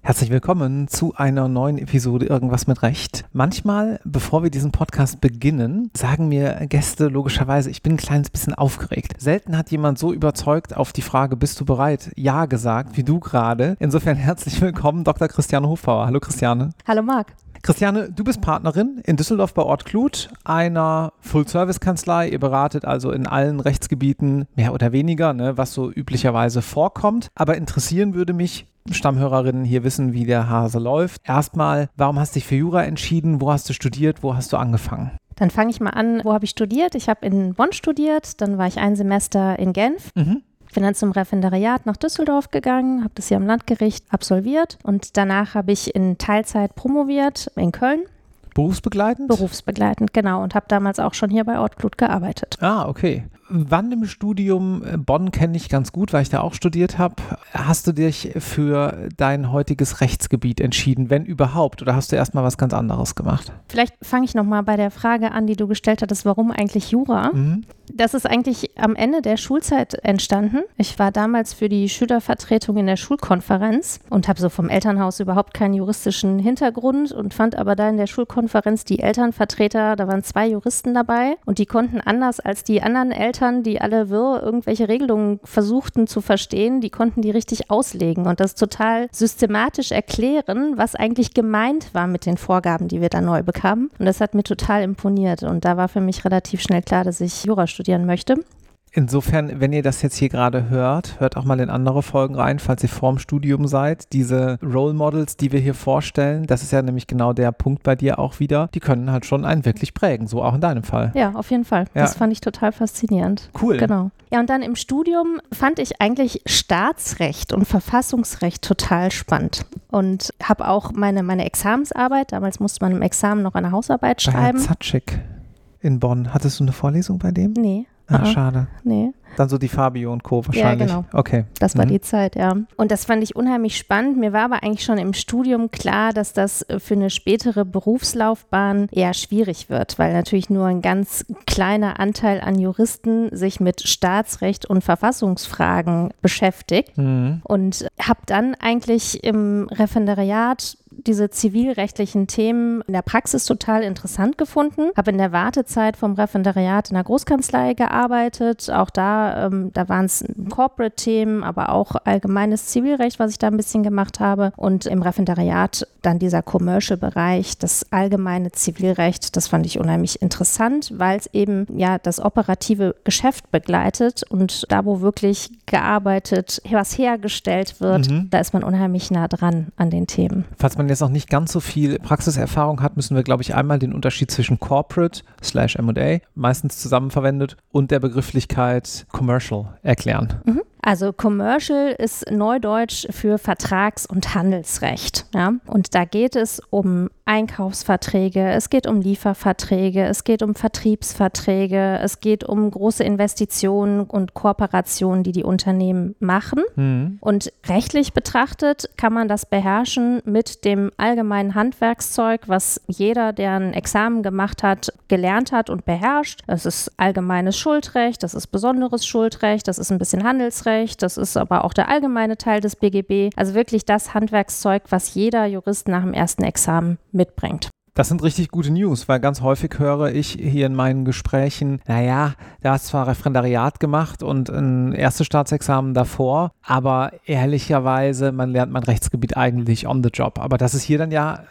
Herzlich willkommen zu einer neuen Episode Irgendwas mit Recht. Manchmal, bevor wir diesen Podcast beginnen, sagen mir Gäste logischerweise, ich bin ein kleines bisschen aufgeregt. Selten hat jemand so überzeugt auf die Frage, bist du bereit? Ja gesagt, wie du gerade. Insofern herzlich willkommen, Dr. Christiane Hofbauer. Hallo Christiane. Hallo Marc. Christiane, du bist Partnerin in Düsseldorf bei Ort Kluth, einer Full-Service-Kanzlei. Ihr beratet also in allen Rechtsgebieten mehr oder weniger, ne, was so üblicherweise vorkommt. Aber interessieren würde mich, Stammhörerinnen hier wissen, wie der Hase läuft. Erstmal, warum hast du dich für Jura entschieden? Wo hast du studiert? Wo hast du angefangen? Dann fange ich mal an, wo habe ich studiert? Ich habe in Bonn studiert, dann war ich ein Semester in Genf. Mhm. Bin dann zum Referendariat nach Düsseldorf gegangen, habe das hier am Landgericht absolviert und danach habe ich in Teilzeit promoviert in Köln. Berufsbegleitend? Berufsbegleitend, genau. Und habe damals auch schon hier bei Ortblut gearbeitet. Ah, okay wann im Studium, äh, Bonn kenne ich ganz gut, weil ich da auch studiert habe, hast du dich für dein heutiges Rechtsgebiet entschieden, wenn überhaupt? Oder hast du erstmal was ganz anderes gemacht? Vielleicht fange ich nochmal bei der Frage an, die du gestellt hattest, warum eigentlich Jura? Mhm. Das ist eigentlich am Ende der Schulzeit entstanden. Ich war damals für die Schülervertretung in der Schulkonferenz und habe so vom Elternhaus überhaupt keinen juristischen Hintergrund und fand aber da in der Schulkonferenz die Elternvertreter, da waren zwei Juristen dabei und die konnten anders als die anderen Eltern Eltern, die alle wirr irgendwelche Regelungen versuchten zu verstehen, die konnten die richtig auslegen und das total systematisch erklären, was eigentlich gemeint war mit den Vorgaben, die wir da neu bekamen. Und das hat mir total imponiert und da war für mich relativ schnell klar, dass ich Jura studieren möchte. Insofern, wenn ihr das jetzt hier gerade hört, hört auch mal in andere Folgen rein, falls ihr vorm Studium seid. Diese Role Models, die wir hier vorstellen, das ist ja nämlich genau der Punkt bei dir auch wieder, die können halt schon einen wirklich prägen, so auch in deinem Fall. Ja, auf jeden Fall. Ja. Das fand ich total faszinierend. Cool. Genau. Ja, und dann im Studium fand ich eigentlich Staatsrecht und Verfassungsrecht total spannend und habe auch meine, meine Examensarbeit, damals musste man im Examen noch eine Hausarbeit schreiben. Bei Herrn in Bonn. Hattest du eine Vorlesung bei dem? Nee. Ach, Aha. schade. Nee. Dann so die Fabio und Co. wahrscheinlich. Ja, genau. Okay. Das war mhm. die Zeit, ja. Und das fand ich unheimlich spannend. Mir war aber eigentlich schon im Studium klar, dass das für eine spätere Berufslaufbahn eher schwierig wird, weil natürlich nur ein ganz kleiner Anteil an Juristen sich mit Staatsrecht und Verfassungsfragen beschäftigt. Mhm. Und habe dann eigentlich im Referendariat diese zivilrechtlichen Themen in der Praxis total interessant gefunden. Habe in der Wartezeit vom Referendariat in der Großkanzlei gearbeitet. Auch da, ähm, da waren es Corporate-Themen, aber auch allgemeines Zivilrecht, was ich da ein bisschen gemacht habe. Und im Referendariat dann dieser Commercial-Bereich, das allgemeine Zivilrecht, das fand ich unheimlich interessant, weil es eben ja das operative Geschäft begleitet und da, wo wirklich gearbeitet, was hergestellt wird, mhm. da ist man unheimlich nah dran an den Themen. Falls man jetzt noch nicht ganz so viel Praxiserfahrung hat, müssen wir, glaube ich, einmal den Unterschied zwischen Corporate slash MA, meistens zusammenverwendet, und der Begrifflichkeit Commercial erklären. Mhm. Also Commercial ist Neudeutsch für Vertrags- und Handelsrecht. Ja? Und da geht es um Einkaufsverträge, es geht um Lieferverträge, es geht um Vertriebsverträge, es geht um große Investitionen und Kooperationen, die die Unternehmen machen. Mhm. Und rechtlich betrachtet kann man das beherrschen mit dem allgemeinen Handwerkszeug, was jeder, der ein Examen gemacht hat, gelernt hat und beherrscht. Das ist allgemeines Schuldrecht, das ist besonderes Schuldrecht, das ist ein bisschen Handelsrecht. Das ist aber auch der allgemeine Teil des BGB. Also wirklich das Handwerkszeug, was jeder Jurist nach dem ersten Examen mitbringt. Das sind richtig gute News, weil ganz häufig höre ich hier in meinen Gesprächen, naja, da hast zwar Referendariat gemacht und ein erstes Staatsexamen davor, aber ehrlicherweise, man lernt mein Rechtsgebiet eigentlich on the job. Aber das ist hier dann ja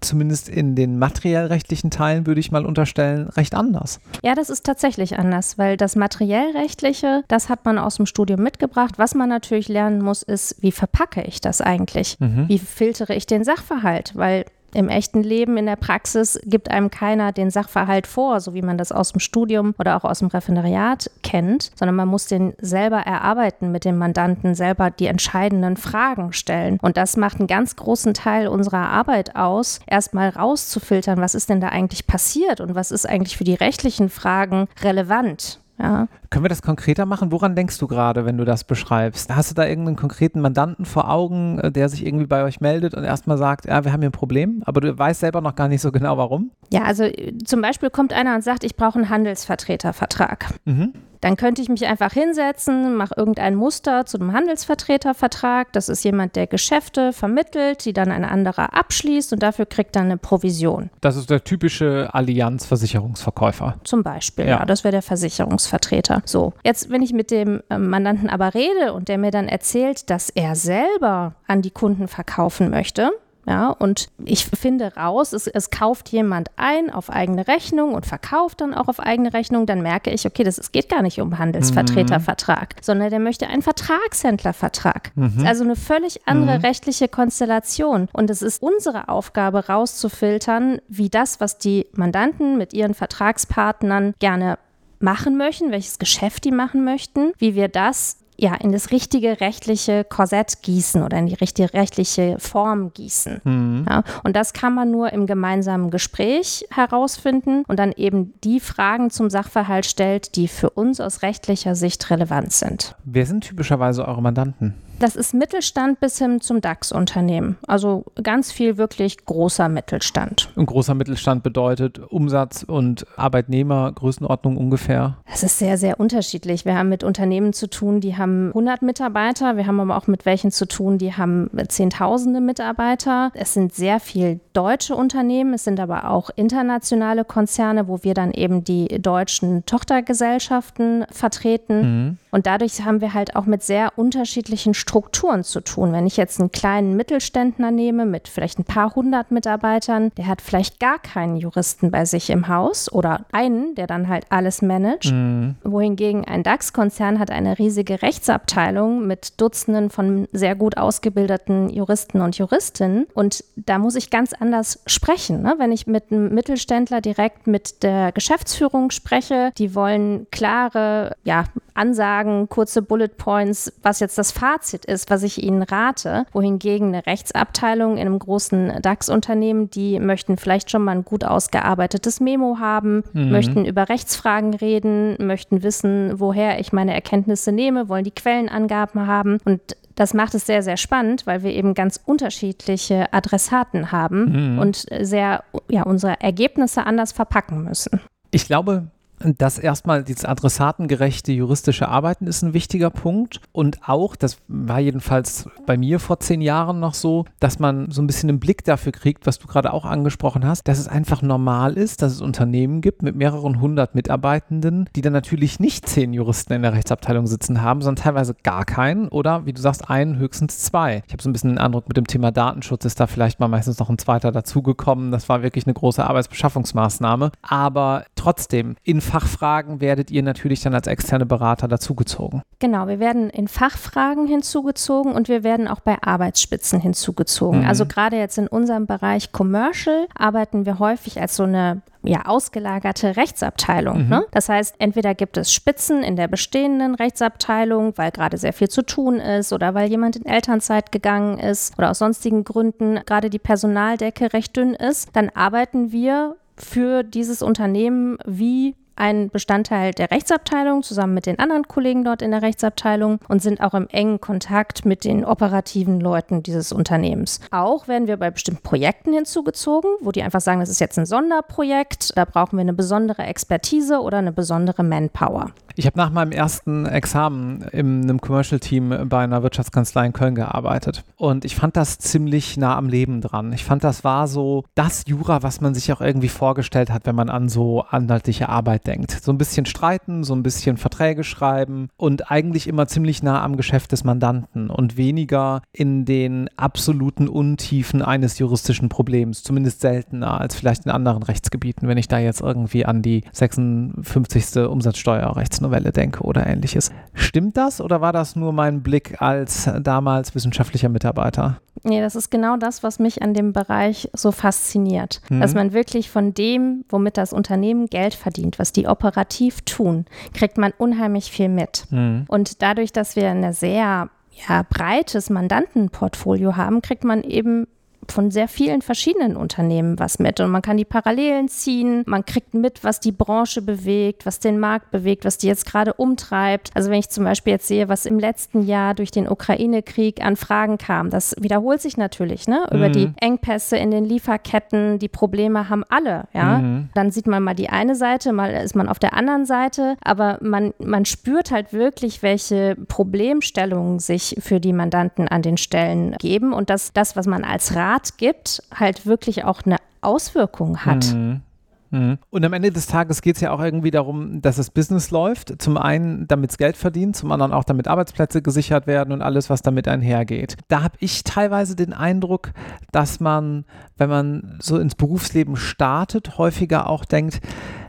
zumindest in den materiellrechtlichen Teilen, würde ich mal unterstellen, recht anders. Ja, das ist tatsächlich anders, weil das materiellrechtliche, das hat man aus dem Studium mitgebracht. Was man natürlich lernen muss, ist, wie verpacke ich das eigentlich? Mhm. Wie filtere ich den Sachverhalt? Weil im echten Leben, in der Praxis gibt einem keiner den Sachverhalt vor, so wie man das aus dem Studium oder auch aus dem Referendariat kennt, sondern man muss den selber erarbeiten mit dem Mandanten, selber die entscheidenden Fragen stellen. Und das macht einen ganz großen Teil unserer Arbeit aus, erstmal rauszufiltern, was ist denn da eigentlich passiert und was ist eigentlich für die rechtlichen Fragen relevant. Ja. Können wir das konkreter machen? Woran denkst du gerade, wenn du das beschreibst? Hast du da irgendeinen konkreten Mandanten vor Augen, äh, der sich irgendwie bei euch meldet und erstmal sagt, ja, wir haben hier ein Problem, aber du weißt selber noch gar nicht so genau warum? Ja, also äh, zum Beispiel kommt einer und sagt, ich brauche einen Handelsvertretervertrag. Mhm. Dann könnte ich mich einfach hinsetzen, mache irgendein Muster zu einem Handelsvertretervertrag. Das ist jemand, der Geschäfte vermittelt, die dann ein anderer abschließt und dafür kriegt dann eine Provision. Das ist der typische Allianz-Versicherungsverkäufer. Zum Beispiel, ja, ja das wäre der Versicherungsvertreter. So, jetzt, wenn ich mit dem ähm, Mandanten aber rede und der mir dann erzählt, dass er selber an die Kunden verkaufen möchte, ja, und ich finde raus, es, es, kauft jemand ein auf eigene Rechnung und verkauft dann auch auf eigene Rechnung, dann merke ich, okay, das, es geht gar nicht um Handelsvertretervertrag, mhm. sondern der möchte einen Vertragshändlervertrag. Mhm. Also eine völlig andere mhm. rechtliche Konstellation. Und es ist unsere Aufgabe, rauszufiltern, wie das, was die Mandanten mit ihren Vertragspartnern gerne machen möchten, welches Geschäft die machen möchten, wie wir das ja, in das richtige rechtliche Korsett gießen oder in die richtige rechtliche Form gießen. Mhm. Ja, und das kann man nur im gemeinsamen Gespräch herausfinden und dann eben die Fragen zum Sachverhalt stellt, die für uns aus rechtlicher Sicht relevant sind. Wer sind typischerweise eure Mandanten? Das ist Mittelstand bis hin zum DAX-Unternehmen. Also ganz viel wirklich großer Mittelstand. Und großer Mittelstand bedeutet Umsatz und Arbeitnehmergrößenordnung ungefähr? Es ist sehr, sehr unterschiedlich. Wir haben mit Unternehmen zu tun, die haben 100 Mitarbeiter. Wir haben aber auch mit welchen zu tun, die haben Zehntausende Mitarbeiter. Es sind sehr viel deutsche Unternehmen. Es sind aber auch internationale Konzerne, wo wir dann eben die deutschen Tochtergesellschaften vertreten. Mhm. Und dadurch haben wir halt auch mit sehr unterschiedlichen Strukturen zu tun. Wenn ich jetzt einen kleinen Mittelständler nehme mit vielleicht ein paar hundert Mitarbeitern, der hat vielleicht gar keinen Juristen bei sich im Haus oder einen, der dann halt alles managt. Mhm. Wohingegen ein DAX-Konzern hat eine riesige Rechtsabteilung mit Dutzenden von sehr gut ausgebildeten Juristen und Juristinnen. Und da muss ich ganz anders sprechen. Ne? Wenn ich mit einem Mittelständler direkt mit der Geschäftsführung spreche, die wollen klare ja, Ansagen, kurze Bullet Points, was jetzt das Fazit ist, was ich Ihnen rate. Wohingegen eine Rechtsabteilung in einem großen DAX-Unternehmen, die möchten vielleicht schon mal ein gut ausgearbeitetes Memo haben, mhm. möchten über Rechtsfragen reden, möchten wissen, woher ich meine Erkenntnisse nehme, wollen die Quellenangaben haben. Und das macht es sehr, sehr spannend, weil wir eben ganz unterschiedliche Adressaten haben mhm. und sehr, ja, unsere Ergebnisse anders verpacken müssen. Ich glaube, dass erstmal dieses adressatengerechte juristische Arbeiten ist ein wichtiger Punkt und auch, das war jedenfalls bei mir vor zehn Jahren noch so, dass man so ein bisschen einen Blick dafür kriegt, was du gerade auch angesprochen hast, dass es einfach normal ist, dass es Unternehmen gibt mit mehreren hundert Mitarbeitenden, die dann natürlich nicht zehn Juristen in der Rechtsabteilung sitzen haben, sondern teilweise gar keinen oder wie du sagst, einen, höchstens zwei. Ich habe so ein bisschen den Eindruck, mit dem Thema Datenschutz ist da vielleicht mal meistens noch ein zweiter dazugekommen. Das war wirklich eine große Arbeitsbeschaffungsmaßnahme. Aber trotzdem, in Fachfragen werdet ihr natürlich dann als externe Berater dazugezogen. Genau, wir werden in Fachfragen hinzugezogen und wir werden auch bei Arbeitsspitzen hinzugezogen. Mhm. Also gerade jetzt in unserem Bereich Commercial arbeiten wir häufig als so eine ja, ausgelagerte Rechtsabteilung. Mhm. Ne? Das heißt, entweder gibt es Spitzen in der bestehenden Rechtsabteilung, weil gerade sehr viel zu tun ist oder weil jemand in Elternzeit gegangen ist oder aus sonstigen Gründen gerade die Personaldecke recht dünn ist. Dann arbeiten wir für dieses Unternehmen wie ein Bestandteil der Rechtsabteilung zusammen mit den anderen Kollegen dort in der Rechtsabteilung und sind auch im engen Kontakt mit den operativen Leuten dieses Unternehmens. Auch werden wir bei bestimmten Projekten hinzugezogen, wo die einfach sagen, das ist jetzt ein Sonderprojekt, da brauchen wir eine besondere Expertise oder eine besondere Manpower. Ich habe nach meinem ersten Examen in einem Commercial-Team bei einer Wirtschaftskanzlei in Köln gearbeitet. Und ich fand das ziemlich nah am Leben dran. Ich fand, das war so das Jura, was man sich auch irgendwie vorgestellt hat, wenn man an so anwaltliche Arbeit denkt. So ein bisschen streiten, so ein bisschen Verträge schreiben und eigentlich immer ziemlich nah am Geschäft des Mandanten und weniger in den absoluten Untiefen eines juristischen Problems, zumindest seltener als vielleicht in anderen Rechtsgebieten, wenn ich da jetzt irgendwie an die 56. Umsatzsteuerrechtsnovelle denke oder ähnliches. Stimmt das oder war das nur mein Blick als damals wissenschaftlicher Mitarbeiter? Nee, das ist genau das, was mich an dem Bereich so fasziniert. Mhm. Dass man wirklich von dem, womit das Unternehmen Geld verdient, was die operativ tun, kriegt man unheimlich viel mit. Mhm. Und dadurch, dass wir ein sehr ja, breites Mandantenportfolio haben, kriegt man eben von sehr vielen verschiedenen Unternehmen was mit. Und man kann die Parallelen ziehen, man kriegt mit, was die Branche bewegt, was den Markt bewegt, was die jetzt gerade umtreibt. Also wenn ich zum Beispiel jetzt sehe, was im letzten Jahr durch den Ukraine-Krieg an Fragen kam, das wiederholt sich natürlich, ne? Über mhm. die Engpässe in den Lieferketten, die Probleme haben alle, ja. Mhm. Dann sieht man mal die eine Seite, mal ist man auf der anderen Seite, aber man, man spürt halt wirklich, welche Problemstellungen sich für die Mandanten an den Stellen geben und dass das, was man als Rat gibt, halt wirklich auch eine Auswirkung hat. Mhm. Mhm. Und am Ende des Tages geht es ja auch irgendwie darum, dass das Business läuft. Zum einen, damit es Geld verdient, zum anderen auch, damit Arbeitsplätze gesichert werden und alles, was damit einhergeht. Da habe ich teilweise den Eindruck, dass man, wenn man so ins Berufsleben startet, häufiger auch denkt,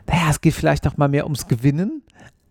naja, es geht vielleicht auch mal mehr ums Gewinnen.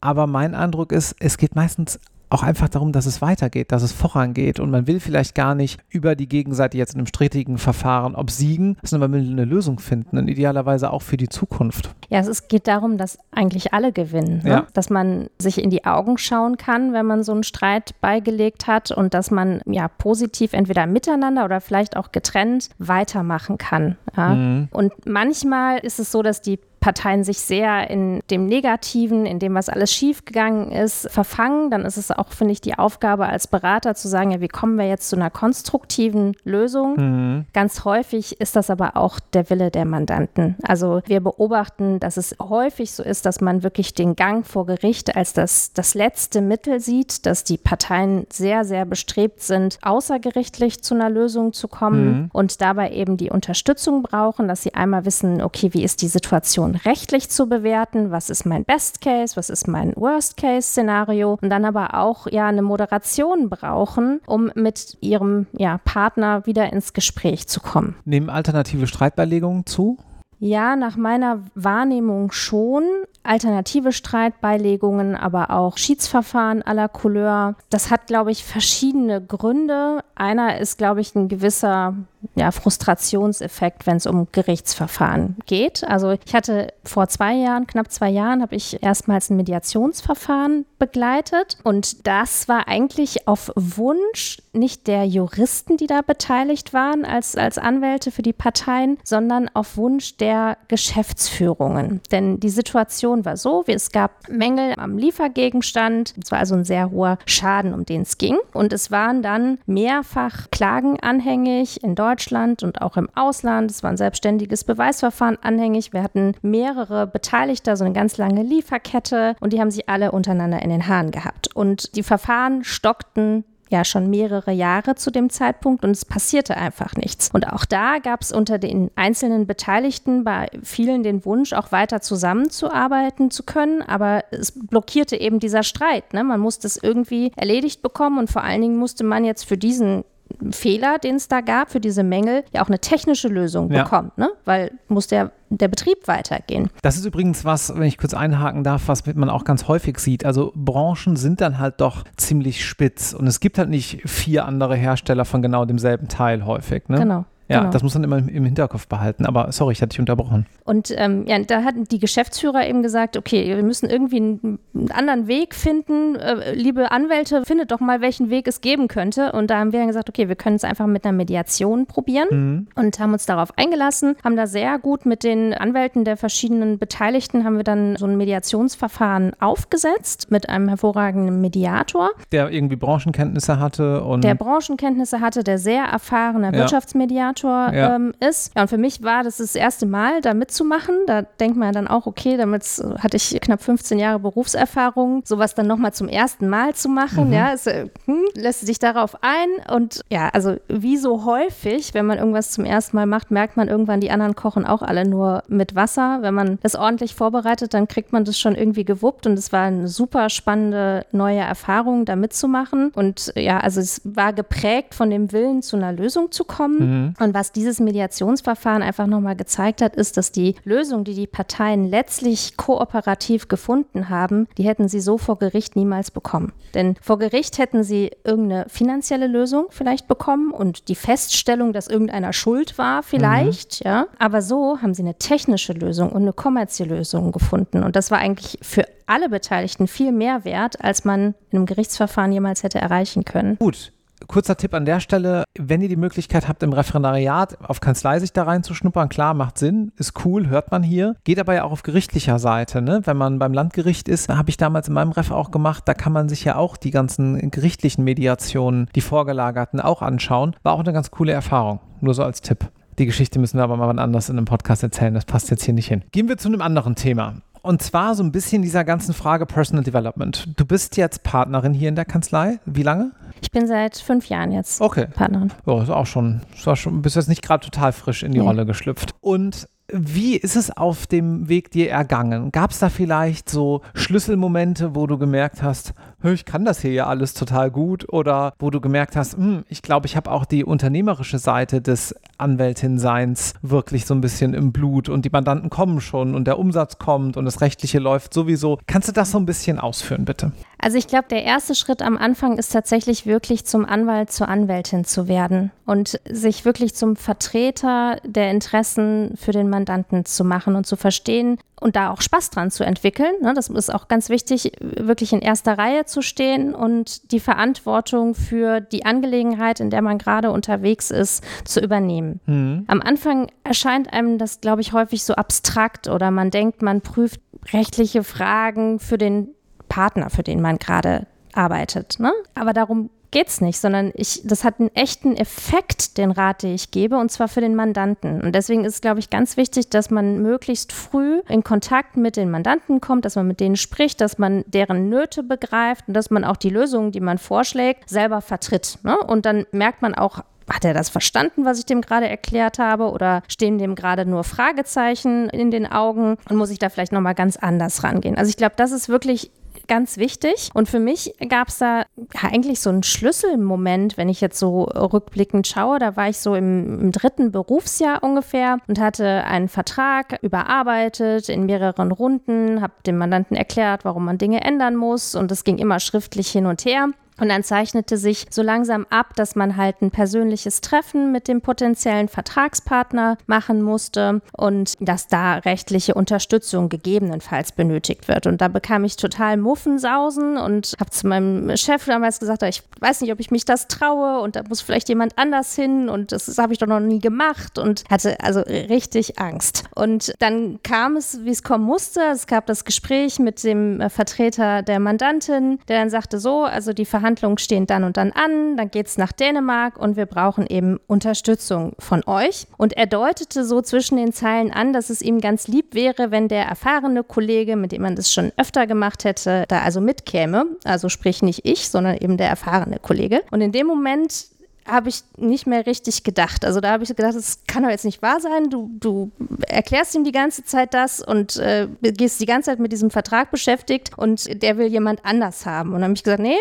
Aber mein Eindruck ist, es geht meistens auch einfach darum, dass es weitergeht, dass es vorangeht. Und man will vielleicht gar nicht über die Gegenseite jetzt in einem strittigen Verfahren obsiegen, sondern man will eine Lösung finden und idealerweise auch für die Zukunft. Ja, es geht darum, dass eigentlich alle gewinnen. Ne? Ja. Dass man sich in die Augen schauen kann, wenn man so einen Streit beigelegt hat und dass man ja positiv entweder miteinander oder vielleicht auch getrennt weitermachen kann. Ja? Mhm. Und manchmal ist es so, dass die Parteien sich sehr in dem Negativen, in dem, was alles schiefgegangen ist, verfangen, dann ist es auch, finde ich, die Aufgabe als Berater zu sagen, ja, wie kommen wir jetzt zu einer konstruktiven Lösung? Mhm. Ganz häufig ist das aber auch der Wille der Mandanten. Also wir beobachten, dass es häufig so ist, dass man wirklich den Gang vor Gericht als das, das letzte Mittel sieht, dass die Parteien sehr, sehr bestrebt sind, außergerichtlich zu einer Lösung zu kommen mhm. und dabei eben die Unterstützung brauchen, dass sie einmal wissen, okay, wie ist die Situation Situation rechtlich zu bewerten, was ist mein Best Case, was ist mein Worst Case Szenario und dann aber auch ja eine Moderation brauchen, um mit ihrem ja, Partner wieder ins Gespräch zu kommen. Nehmen alternative Streitbeilegungen zu? Ja, nach meiner Wahrnehmung schon. Alternative Streitbeilegungen, aber auch Schiedsverfahren aller Couleur. Das hat, glaube ich, verschiedene Gründe. Einer ist, glaube ich, ein gewisser ja, Frustrationseffekt, wenn es um Gerichtsverfahren geht. Also ich hatte vor zwei Jahren, knapp zwei Jahren, habe ich erstmals ein Mediationsverfahren begleitet und das war eigentlich auf Wunsch nicht der Juristen, die da beteiligt waren als, als Anwälte für die Parteien, sondern auf Wunsch der Geschäftsführungen. Denn die Situation war so, wie es gab Mängel am Liefergegenstand, es war also ein sehr hoher Schaden, um den es ging und es waren dann mehrfach Klagen anhängig in Deutschland Deutschland und auch im Ausland. Es war ein selbstständiges Beweisverfahren anhängig. Wir hatten mehrere Beteiligte, so eine ganz lange Lieferkette und die haben sich alle untereinander in den Haaren gehabt. Und die Verfahren stockten ja schon mehrere Jahre zu dem Zeitpunkt und es passierte einfach nichts. Und auch da gab es unter den einzelnen Beteiligten bei vielen den Wunsch, auch weiter zusammenzuarbeiten zu können, aber es blockierte eben dieser Streit. Ne? Man musste es irgendwie erledigt bekommen und vor allen Dingen musste man jetzt für diesen Fehler, den es da gab, für diese Mängel, ja auch eine technische Lösung ja. bekommt, ne? weil muss der, der Betrieb weitergehen. Das ist übrigens was, wenn ich kurz einhaken darf, was man auch ganz häufig sieht. Also Branchen sind dann halt doch ziemlich spitz und es gibt halt nicht vier andere Hersteller von genau demselben Teil häufig. Ne? Genau. Ja, genau. das muss man immer im Hinterkopf behalten. Aber sorry, ich hatte dich unterbrochen. Und ähm, ja, da hatten die Geschäftsführer eben gesagt, okay, wir müssen irgendwie einen, einen anderen Weg finden. Äh, liebe Anwälte, findet doch mal, welchen Weg es geben könnte. Und da haben wir dann gesagt, okay, wir können es einfach mit einer Mediation probieren mhm. und haben uns darauf eingelassen, haben da sehr gut mit den Anwälten der verschiedenen Beteiligten haben wir dann so ein Mediationsverfahren aufgesetzt mit einem hervorragenden Mediator. Der irgendwie Branchenkenntnisse hatte und. Der Branchenkenntnisse hatte, der sehr erfahrene ja. Wirtschaftsmediator Moderator ja. ähm, ist. Ja, und für mich war das das erste Mal, da mitzumachen. Da denkt man ja dann auch, okay, damit hatte ich knapp 15 Jahre Berufserfahrung, sowas dann nochmal zum ersten Mal zu machen, mhm. ja, ist, hm, lässt sich darauf ein. Und ja, also wie so häufig, wenn man irgendwas zum ersten Mal macht, merkt man irgendwann, die anderen kochen auch alle nur mit Wasser. Wenn man das ordentlich vorbereitet, dann kriegt man das schon irgendwie gewuppt. Und es war eine super spannende neue Erfahrung, da mitzumachen. Und ja, also es war geprägt von dem Willen, zu einer Lösung zu kommen. Mhm. Und und was dieses Mediationsverfahren einfach nochmal gezeigt hat, ist, dass die Lösung, die die Parteien letztlich kooperativ gefunden haben, die hätten sie so vor Gericht niemals bekommen. Denn vor Gericht hätten sie irgendeine finanzielle Lösung vielleicht bekommen und die Feststellung, dass irgendeiner schuld war, vielleicht, mhm. ja. Aber so haben sie eine technische Lösung und eine kommerzielle Lösung gefunden. Und das war eigentlich für alle Beteiligten viel mehr wert, als man in einem Gerichtsverfahren jemals hätte erreichen können. Gut, kurzer Tipp an der Stelle, wenn ihr die Möglichkeit habt, im Referendariat auf Kanzlei sich da reinzuschnuppern, klar, macht Sinn, ist cool, hört man hier. Geht aber ja auch auf gerichtlicher Seite. Ne? Wenn man beim Landgericht ist, habe ich damals in meinem Ref auch gemacht, da kann man sich ja auch die ganzen gerichtlichen Mediationen, die vorgelagerten, auch anschauen. War auch eine ganz coole Erfahrung. Nur so als Tipp. Die Geschichte müssen wir aber mal anders in einem Podcast erzählen. Das passt jetzt hier nicht hin. Gehen wir zu einem anderen Thema. Und zwar so ein bisschen dieser ganzen Frage Personal Development. Du bist jetzt Partnerin hier in der Kanzlei. Wie lange? Ich bin seit fünf Jahren jetzt okay. Partnerin. Oh, ist auch schon, ist auch schon, bist jetzt nicht gerade total frisch in die nee. Rolle geschlüpft. Und wie ist es auf dem Weg dir ergangen? Gab es da vielleicht so Schlüsselmomente, wo du gemerkt hast, ich kann das hier ja alles total gut oder wo du gemerkt hast, hm, ich glaube, ich habe auch die unternehmerische Seite des Anwältin-Seins wirklich so ein bisschen im Blut und die Mandanten kommen schon und der Umsatz kommt und das Rechtliche läuft sowieso. Kannst du das so ein bisschen ausführen, bitte? Also ich glaube, der erste Schritt am Anfang ist tatsächlich wirklich zum Anwalt, zur Anwältin zu werden und sich wirklich zum Vertreter der Interessen für den Mandanten zu machen und zu verstehen und da auch Spaß dran zu entwickeln. Ne? Das ist auch ganz wichtig, wirklich in erster Reihe zu stehen und die Verantwortung für die Angelegenheit, in der man gerade unterwegs ist, zu übernehmen. Mhm. Am Anfang erscheint einem das, glaube ich, häufig so abstrakt oder man denkt, man prüft rechtliche Fragen für den Partner, für den man gerade arbeitet. Ne? Aber darum geht es nicht, sondern ich, das hat einen echten Effekt, den Rat, den ich gebe, und zwar für den Mandanten. Und deswegen ist es, glaube ich, ganz wichtig, dass man möglichst früh in Kontakt mit den Mandanten kommt, dass man mit denen spricht, dass man deren Nöte begreift und dass man auch die Lösungen, die man vorschlägt, selber vertritt. Ne? Und dann merkt man auch, hat er das verstanden, was ich dem gerade erklärt habe? Oder stehen dem gerade nur Fragezeichen in den Augen und muss ich da vielleicht nochmal ganz anders rangehen? Also ich glaube, das ist wirklich ganz wichtig. Und für mich gab es da eigentlich so einen Schlüsselmoment, wenn ich jetzt so rückblickend schaue. Da war ich so im, im dritten Berufsjahr ungefähr und hatte einen Vertrag überarbeitet in mehreren Runden, habe dem Mandanten erklärt, warum man Dinge ändern muss. Und es ging immer schriftlich hin und her. Und dann zeichnete sich so langsam ab, dass man halt ein persönliches Treffen mit dem potenziellen Vertragspartner machen musste und dass da rechtliche Unterstützung gegebenenfalls benötigt wird. Und da bekam ich total Muffensausen und habe zu meinem Chef damals gesagt, ich weiß nicht, ob ich mich das traue und da muss vielleicht jemand anders hin und das, das habe ich doch noch nie gemacht und hatte also richtig Angst. Und dann kam es, wie es kommen musste. Es gab das Gespräch mit dem Vertreter der Mandantin, der dann sagte so, also die Verhandlungen Verhandlungen stehen dann und dann an, dann geht es nach Dänemark und wir brauchen eben Unterstützung von euch. Und er deutete so zwischen den Zeilen an, dass es ihm ganz lieb wäre, wenn der erfahrene Kollege, mit dem man das schon öfter gemacht hätte, da also mitkäme. Also sprich nicht ich, sondern eben der erfahrene Kollege. Und in dem Moment habe ich nicht mehr richtig gedacht. Also da habe ich gedacht, das kann doch jetzt nicht wahr sein. Du, du erklärst ihm die ganze Zeit das und äh, gehst die ganze Zeit mit diesem Vertrag beschäftigt und der will jemand anders haben. Und dann habe ich gesagt, nee,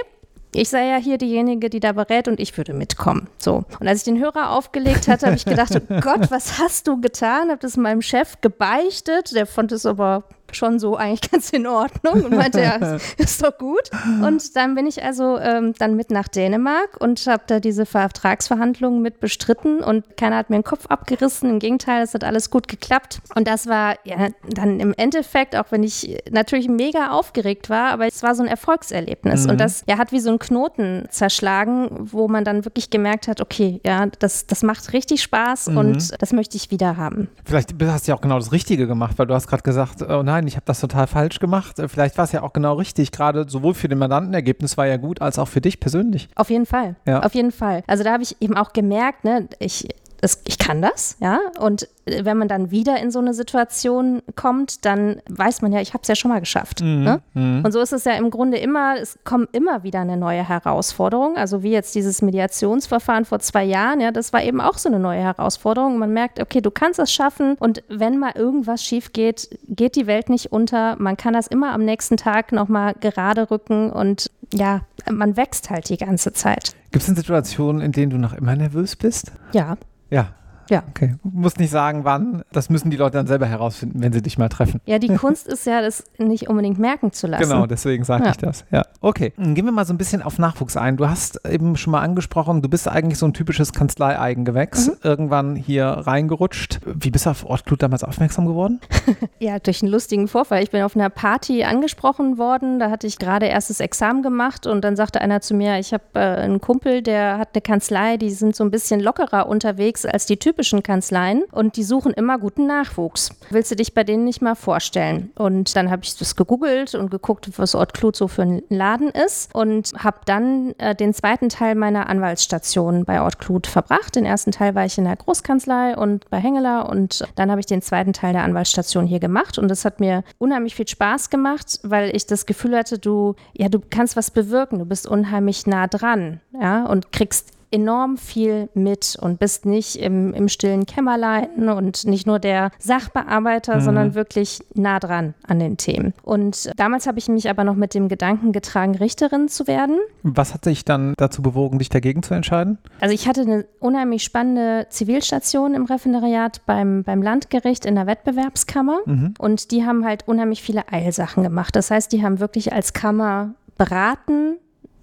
ich sei ja hier diejenige, die da berät und ich würde mitkommen. So. Und als ich den Hörer aufgelegt hatte, habe ich gedacht, oh Gott, was hast du getan? Habe das meinem Chef gebeichtet. Der fand es aber schon so eigentlich ganz in Ordnung und meinte, ja, ist doch gut. Und dann bin ich also ähm, dann mit nach Dänemark und habe da diese Vertragsverhandlungen mit bestritten und keiner hat mir den Kopf abgerissen. Im Gegenteil, es hat alles gut geklappt. Und das war ja dann im Endeffekt, auch wenn ich natürlich mega aufgeregt war, aber es war so ein Erfolgserlebnis. Mhm. Und das ja, hat wie so ein Knoten zerschlagen, wo man dann wirklich gemerkt hat, okay, ja, das, das macht richtig Spaß mhm. und das möchte ich wieder haben. Vielleicht hast du ja auch genau das Richtige gemacht, weil du hast gerade gesagt, oh nein, nein, ich habe das total falsch gemacht. Äh, vielleicht war es ja auch genau richtig, gerade sowohl für den Mandanten, Ergebnis war ja gut, als auch für dich persönlich. Auf jeden Fall, ja. auf jeden Fall. Also da habe ich eben auch gemerkt, ne, ich das, ich kann das, ja. Und äh, wenn man dann wieder in so eine Situation kommt, dann weiß man ja, ich habe es ja schon mal geschafft. Mhm. Ne? Mhm. Und so ist es ja im Grunde immer, es kommt immer wieder eine neue Herausforderung. Also wie jetzt dieses Mediationsverfahren vor zwei Jahren, ja, das war eben auch so eine neue Herausforderung. Man merkt, okay, du kannst es schaffen und wenn mal irgendwas schief geht, geht die Welt nicht unter. Man kann das immer am nächsten Tag nochmal gerade rücken und ja, man wächst halt die ganze Zeit. Gibt es denn Situationen, in denen du noch immer nervös bist? Ja. Ja. Ja. Okay. Du musst nicht sagen, wann. Das müssen die Leute dann selber herausfinden, wenn sie dich mal treffen. Ja, die Kunst ist ja, das nicht unbedingt merken zu lassen. Genau, deswegen sage Ja. ich das. Ja. Okay. Gehen wir mal so ein bisschen auf Nachwuchs ein. Du hast eben schon mal angesprochen, du bist eigentlich so ein typisches Kanzlei-Eigengewächs. Mhm. Irgendwann hier reingerutscht. Wie bist du auf Ortglut damals aufmerksam geworden? Ja, durch einen lustigen Vorfall. Ich bin auf einer Party angesprochen worden. Da hatte ich gerade erstes Examen gemacht und dann sagte einer zu mir, ich habe äh, einen Kumpel, der hat eine Kanzlei, die sind so ein bisschen lockerer unterwegs als die typischen Kanzleien und die suchen immer guten Nachwuchs. Willst du dich bei denen nicht mal vorstellen? Und dann habe ich das gegoogelt und geguckt, was Ortklut so für ein Laden ist und habe dann äh, den zweiten Teil meiner Anwaltsstation bei Ortklut verbracht. Den ersten Teil war ich in der Großkanzlei und bei Hengeler und dann habe ich den zweiten Teil der Anwaltsstation hier gemacht und das hat mir unheimlich viel Spaß gemacht, weil ich das Gefühl hatte, du, ja, du kannst was bewirken, du bist unheimlich nah dran, ja, und kriegst enorm viel mit und bist nicht im, im stillen Kämmerlein und nicht nur der Sachbearbeiter, sondern wirklich nah dran an den Themen. Und damals habe ich mich aber noch mit dem Gedanken getragen, Richterin zu werden. Was hat dich dann dazu bewogen, dich dagegen zu entscheiden? Also ich hatte eine unheimlich spannende Zivilstation im Referendariat beim, beim Landgericht in der Wettbewerbskammer und die haben halt unheimlich viele Eilsachen gemacht. Das heißt, die haben wirklich als Kammer beraten,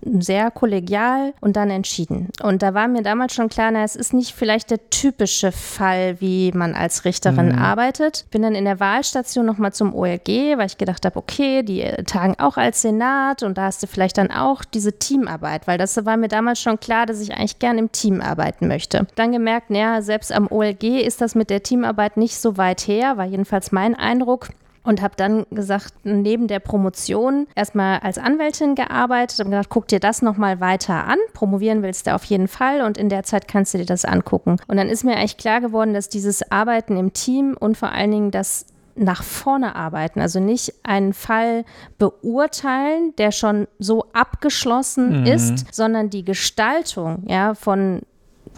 sehr kollegial und dann entschieden. Und da war mir damals schon klar, na, es ist nicht vielleicht der typische Fall, wie man als Richterin arbeitet. Bin dann in der Wahlstation nochmal zum OLG, weil ich gedacht habe, okay, die äh, tagen auch als Senat und da hast du vielleicht dann auch diese Teamarbeit, weil das war mir damals schon klar, dass ich eigentlich gern im Team arbeiten möchte. Dann gemerkt, naja, selbst am OLG ist das mit der Teamarbeit nicht so weit her, war jedenfalls mein Eindruck und habe dann gesagt, neben der Promotion erstmal als Anwältin gearbeitet, habe gedacht, guck dir das nochmal weiter an, promovieren willst du auf jeden Fall und in der Zeit kannst du dir das angucken. Und dann ist mir eigentlich klar geworden, dass dieses Arbeiten im Team und vor allen Dingen das nach vorne arbeiten, also nicht einen Fall beurteilen, der schon so abgeschlossen ist, sondern die Gestaltung ja, von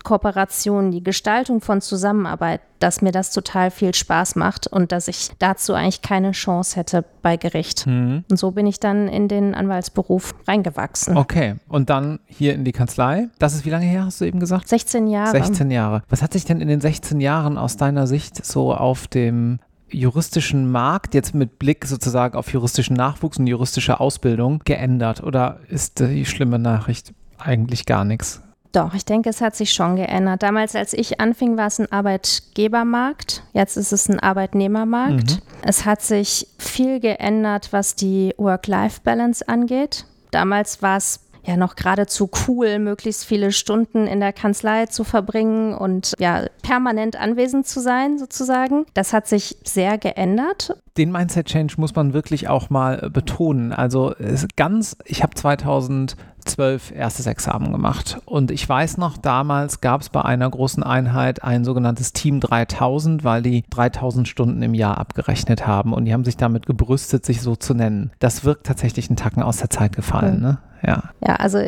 Kooperation, die Gestaltung von Zusammenarbeit, dass mir das total viel Spaß macht und dass ich dazu eigentlich keine Chance hätte bei Gericht. Und so bin ich dann in den Anwaltsberuf reingewachsen. Okay. Und dann hier in die Kanzlei. Das ist wie lange her, hast du eben gesagt? 16 Jahre. 16 Jahre. Was hat sich denn in den 16 Jahren aus deiner Sicht so auf dem juristischen Markt, jetzt mit Blick sozusagen auf juristischen Nachwuchs und juristische Ausbildung, geändert? Oder ist die schlimme Nachricht eigentlich gar nichts? Doch, ich denke, es hat sich schon geändert. Damals, als ich anfing, war es ein Arbeitgebermarkt. Jetzt ist es ein Arbeitnehmermarkt. Es hat sich viel geändert, was die Work-Life-Balance angeht. Damals war es ja noch geradezu cool, möglichst viele Stunden in der Kanzlei zu verbringen und ja permanent anwesend zu sein, sozusagen. Das hat sich sehr geändert. Den Mindset-Change muss man wirklich auch mal äh, betonen. Also ganz, ich habe 2012 erstes Examen gemacht und ich weiß noch, damals gab es bei einer großen Einheit ein sogenanntes Team 3000, weil die 3000 Stunden im Jahr abgerechnet haben und die haben sich damit gebrüstet, sich so zu nennen. Das wirkt tatsächlich einen Tacken aus der Zeit gefallen, Mhm. ne? Ja. Ja, also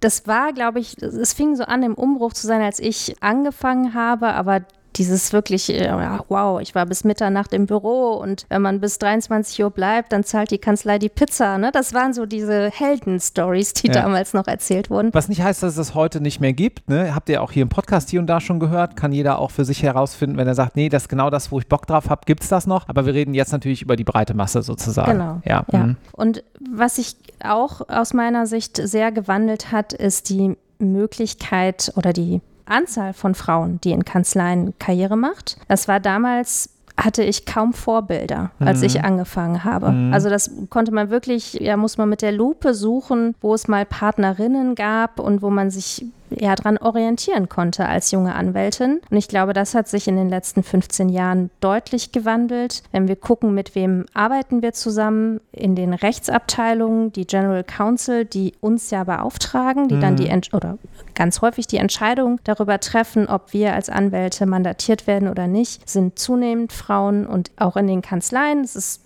das war, glaube ich, es fing so an, im Umbruch zu sein, als ich angefangen habe, aber dieses wirklich, äh, ja, wow, ich war bis Mitternacht im Büro und wenn man bis 23 Uhr bleibt, dann zahlt die Kanzlei die Pizza. Ne? Das waren so diese Helden-Stories, die Ja. damals noch erzählt wurden. Was nicht heißt, dass es das heute nicht mehr gibt. Ne? Habt ihr auch hier im Podcast hier und da schon gehört. Kann jeder auch für sich herausfinden, wenn er sagt, nee, das ist genau das, wo ich Bock drauf habe, gibt es das noch. Aber wir reden jetzt natürlich über die breite Masse sozusagen. Genau. Ja. Ja. mhm. Und was sich auch aus meiner Sicht sehr gewandelt hat, ist die Möglichkeit oder die Anzahl von Frauen, die in Kanzleien Karriere macht. Das war damals hatte ich kaum Vorbilder, als ich angefangen habe. Also das konnte man wirklich, ja, muss man mit der Lupe suchen, wo es mal Partnerinnen gab und wo man sich ja dran orientieren konnte als junge Anwältin. Und ich glaube, das hat sich in den letzten 15 Jahren deutlich gewandelt. Wenn wir gucken, mit wem arbeiten wir zusammen in den Rechtsabteilungen, die General Counsel, die uns ja beauftragen, die dann die Ent oder ganz häufig die Entscheidung darüber treffen, ob wir als Anwälte mandatiert werden oder nicht, sind zunehmend Frauen und auch in den Kanzleien. Es ist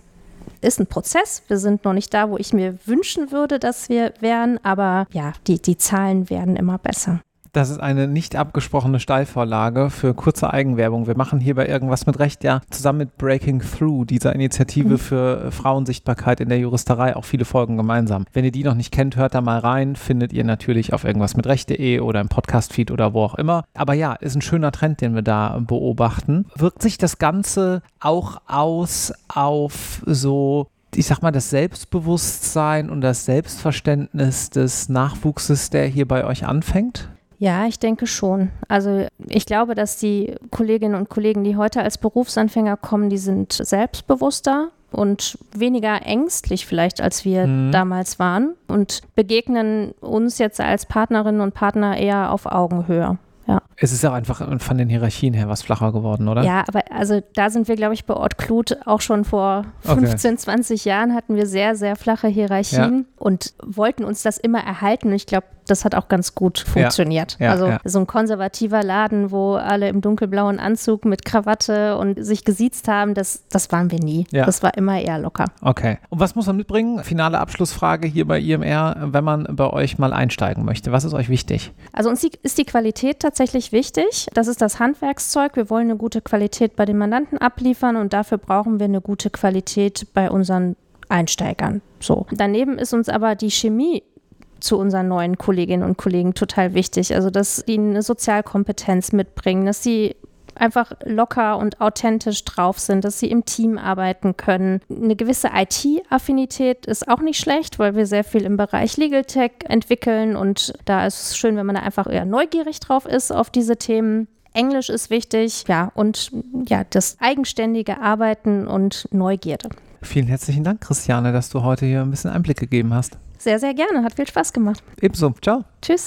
ist ein Prozess. Wir sind noch nicht da, wo ich mir wünschen würde, dass wir wären, aber ja, die, die Zahlen werden immer besser. Das ist eine nicht abgesprochene Steilvorlage für kurze Eigenwerbung. Wir machen hier bei irgendwas mit Recht ja zusammen mit Breaking Through, dieser Initiative mhm. für Frauensichtbarkeit in der Juristerei, auch viele Folgen gemeinsam. Wenn ihr die noch nicht kennt, hört da mal rein. Findet ihr natürlich auf irgendwas mit Recht.de oder im Podcast-Feed oder wo auch immer. Aber ja, ist ein schöner Trend, den wir da beobachten. Wirkt sich das Ganze auch aus auf so ich sag mal, das Selbstbewusstsein und das Selbstverständnis des Nachwuchses, der hier bei euch anfängt? Ja, ich denke schon. Also ich glaube, dass die Kolleginnen und Kollegen, die heute als Berufsanfänger kommen, die sind selbstbewusster und weniger ängstlich vielleicht, als wir mhm. damals waren und begegnen uns jetzt als Partnerinnen und Partner eher auf Augenhöhe. Ja. Es ist ja einfach von den Hierarchien her was flacher geworden, oder? Ja, aber also da sind wir, glaube ich, bei Ort Klut auch schon vor 15, okay. 20 Jahren hatten wir sehr, sehr flache Hierarchien ja. und wollten uns das immer erhalten. Und ich glaube, das hat auch ganz gut funktioniert. Ja, ja, also ja. so ein konservativer Laden, wo alle im dunkelblauen Anzug mit Krawatte und sich gesiezt haben, das, das waren wir nie. Das war immer eher locker. Okay. Und was muss man mitbringen? Finale Abschlussfrage hier bei IMR, wenn man bei euch mal einsteigen möchte. Was ist euch wichtig? Also uns ist die Qualität tatsächlich wichtig. Das ist das Handwerkszeug. Wir wollen eine gute Qualität bei den Mandanten abliefern und dafür brauchen wir eine gute Qualität bei unseren Einsteigern. So. Daneben ist uns aber die Chemie zu unseren neuen Kolleginnen und Kollegen total wichtig. Also, dass die eine Sozialkompetenz mitbringen, dass sie einfach locker und authentisch drauf sind, dass sie im Team arbeiten können. Eine gewisse IT-Affinität ist auch nicht schlecht, weil wir sehr viel im Bereich Legal Tech entwickeln und da ist es schön, wenn man da einfach eher neugierig drauf ist auf diese Themen. Englisch ist wichtig, ja, und ja, das eigenständige Arbeiten und Neugierde. Vielen herzlichen Dank, Christiane, dass du heute hier ein bisschen Einblick gegeben hast. Sehr, sehr gerne. Hat viel Spaß gemacht. Ebenso. Ciao. Tschüss.